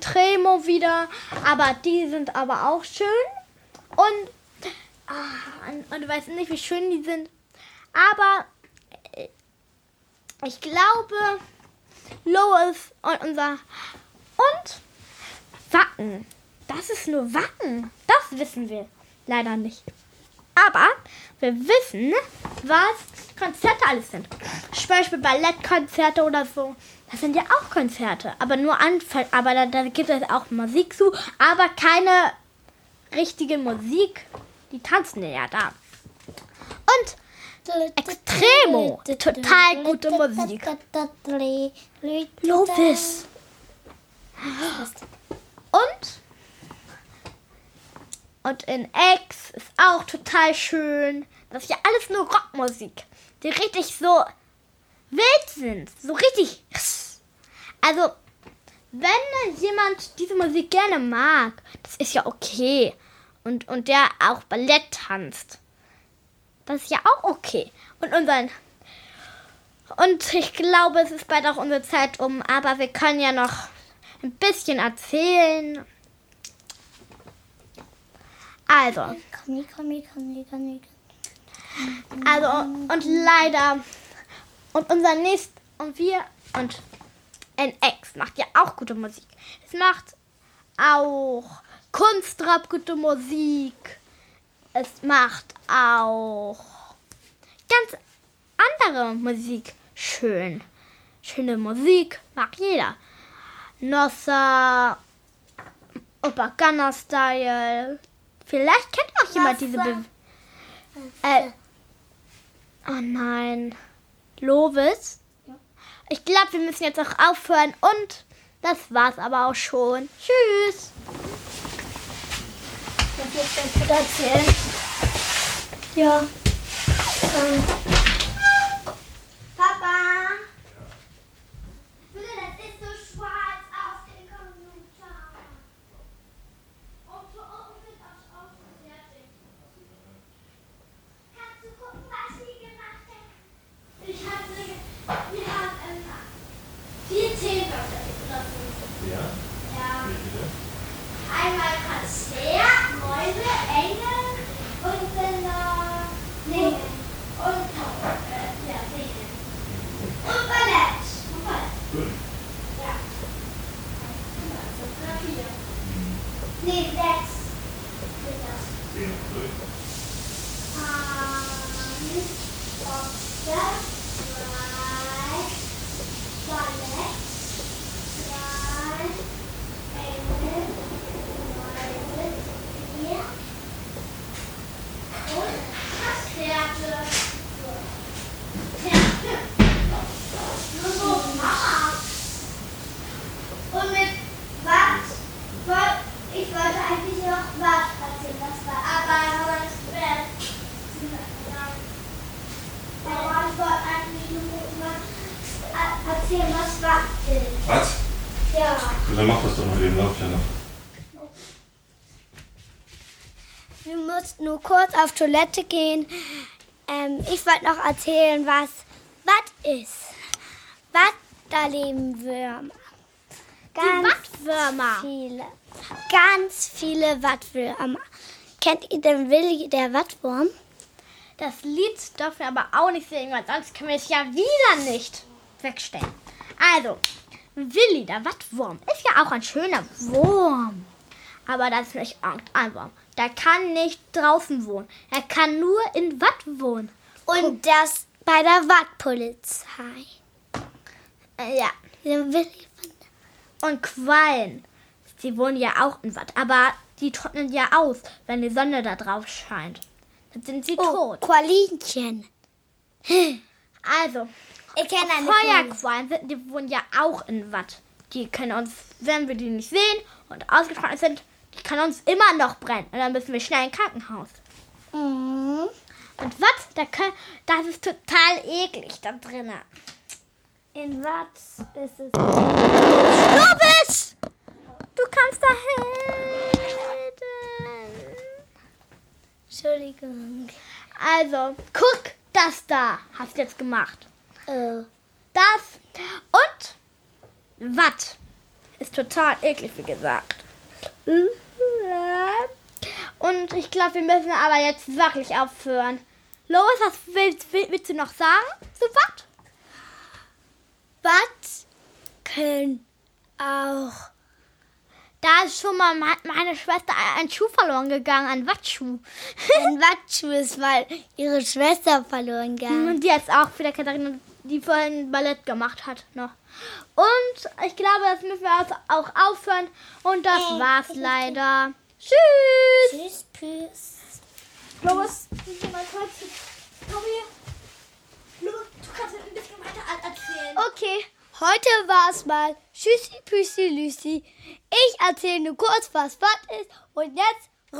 Tremo wieder, aber die sind aber auch schön. Und, ah, und, und du weißt nicht, wie schön die sind. Aber äh, ich glaube, Lois und unser und Wacken. Das ist nur Wacken. Das wissen wir leider nicht. Aber wir wissen, was Konzerte alles sind. Zum Beispiel Ballettkonzerte oder so. Das sind ja auch Konzerte. Aber nur Anfall. Aber da, da gibt es auch Musik zu. Aber keine richtige Musik. Die tanzen ja da. Und Extremo. Total gute Musik. Lovis. Und? Und in X ist auch total schön. Das ist ja alles nur Rockmusik, die richtig so wild sind. So richtig. Also, wenn jemand diese Musik gerne mag, das ist ja okay. Und, und der auch Ballett tanzt. Das ist ja auch okay. Und unseren. Und ich glaube, es ist bald auch unsere Zeit um, aber wir können ja noch ein bisschen erzählen. Also, also und leider und unser nächst und wir und NX macht ja auch gute Musik. Es macht auch Kunstrap gute Musik. Es macht auch ganz andere Musik schön. Schöne Musik mag jeder. Nossa, Opa Gunner Style. Vielleicht kennt auch jemand diese Be äh, Oh nein. Lovis? Ich glaube, wir müssen jetzt auch aufhören und das war's aber auch schon. Tschüss. erzählen. Ja. Ähm. Papa. Bitte, das ist so schwarz auf dem Computer. Und so oben wird auch ausgefertigt. Kannst du gucken, was sie gemacht hat? Ich hatte, wir haben ähm, vier Themenwörter oder fünf. Ja? Ja. Einmal Transfer, Mäuse, Engel und dann noch Singen. Und äh, ja, Singen. Und Ballett. Und Ballett. Ja. Also, na, vier. Nee, sechs. Sind das. Eins, Orchester, zwei, Ballett, zwei, Engel, Mäuse, vier. Und Konzerte. Konzerte. Nur so Mama. Und mit was? Woll- Ich wollte eigentlich noch was erzählen, das war aber heute Aber ich wollte eigentlich nur irgendwas äh, erzählen, was war ist. Was? Ja. Dann mach das doch mal eben, läuft ja noch. Wir mussten nur kurz auf Toilette gehen. Ähm, ich wollte noch erzählen, was Watt ist. Watt, da leben Würmer. Ganz Wattwürmer. viele. Ganz viele Wattwürmer. Kennt ihr den Willi, der Wattwurm? Das Lied dürfen wir aber auch nicht singen, weil sonst können wir es ja wieder nicht wegstellen. Also, Willi, der Wattwurm, ist ja auch ein schöner Wurm. Aber das ist nicht irgendein Wurm. Der kann nicht draußen wohnen. Er kann nur in Watt wohnen. Und das bei der Wattpolizei. Äh, ja. Und Quallen. Sie wohnen ja auch in Watt. Aber die trocknen ja aus, wenn die Sonne da drauf scheint. Dann sind sie oh, tot. Qualinchen. (laughs) Also, Ich kenne eine. Feuerquallen sind, die wohnen ja auch in Watt. Die können uns, wenn wir die nicht sehen und ausgetrocknet sind, kann uns immer noch brennen. Und dann müssen wir schnell ins Krankenhaus. Mhm. Und Watt, da können, das ist total eklig da drinnen. In Watt ist es. Du bist! Du kannst da helfen. Entschuldigung. Also, guck, das da hast du jetzt gemacht. Oh. Das und Watt. Ist total eklig, wie gesagt. Und ich glaube, wir müssen aber jetzt wirklich aufhören. Lois, was willst, will- willst du noch sagen zu Watt? Watt können auch. Da ist schon mal me- meine Schwester ein Schuh verloren gegangen, ein Wattschuh. (laughs) Ein Wattschuh ist, weil ihre Schwester verloren gegangen. Und die jetzt auch wieder Katharina, die vorhin Ballett gemacht hat noch. Und ich glaube, das müssen wir jetzt auch aufhören. Und das war's leider. Tschüss! Tschüss, tschüss. Kannst du mal kurz. Tommy, Lois, du kannst ein bisschen weiter erzählen. Okay, heute war's mal Tschüssi, Püssi, Lüssi. Ich erzähle nur kurz, was was ist. Und jetzt Roy.